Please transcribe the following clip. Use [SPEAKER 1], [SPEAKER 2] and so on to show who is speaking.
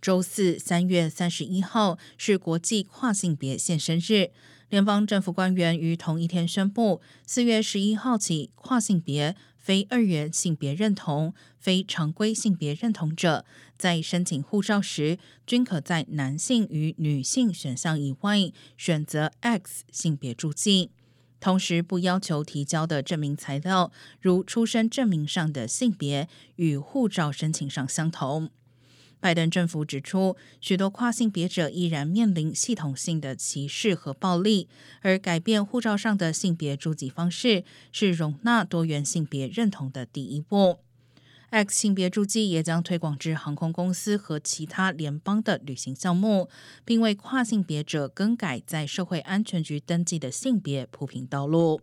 [SPEAKER 1] 周四，三月三十一号是国际跨性别现身日。联邦政府官员于同一天宣布，四月十一号起，跨性别、非二元性别认同、非常规性别认同者，在申请护照时，均可在男性与女性选项以外选择 X 性别注记。同时，不要求提交的证明材料，如出生证明上的性别，与护照申请上相同。拜登政府指出，许多跨性别者依然面临系统性的歧视和暴力，而改变护照上的性别注记方式是容纳多元性别认同的第一步。X 性别注记也将推广至航空公司和其他联邦的旅行项目，并为跨性别者更改在社会安全局登记的性别铺平道路。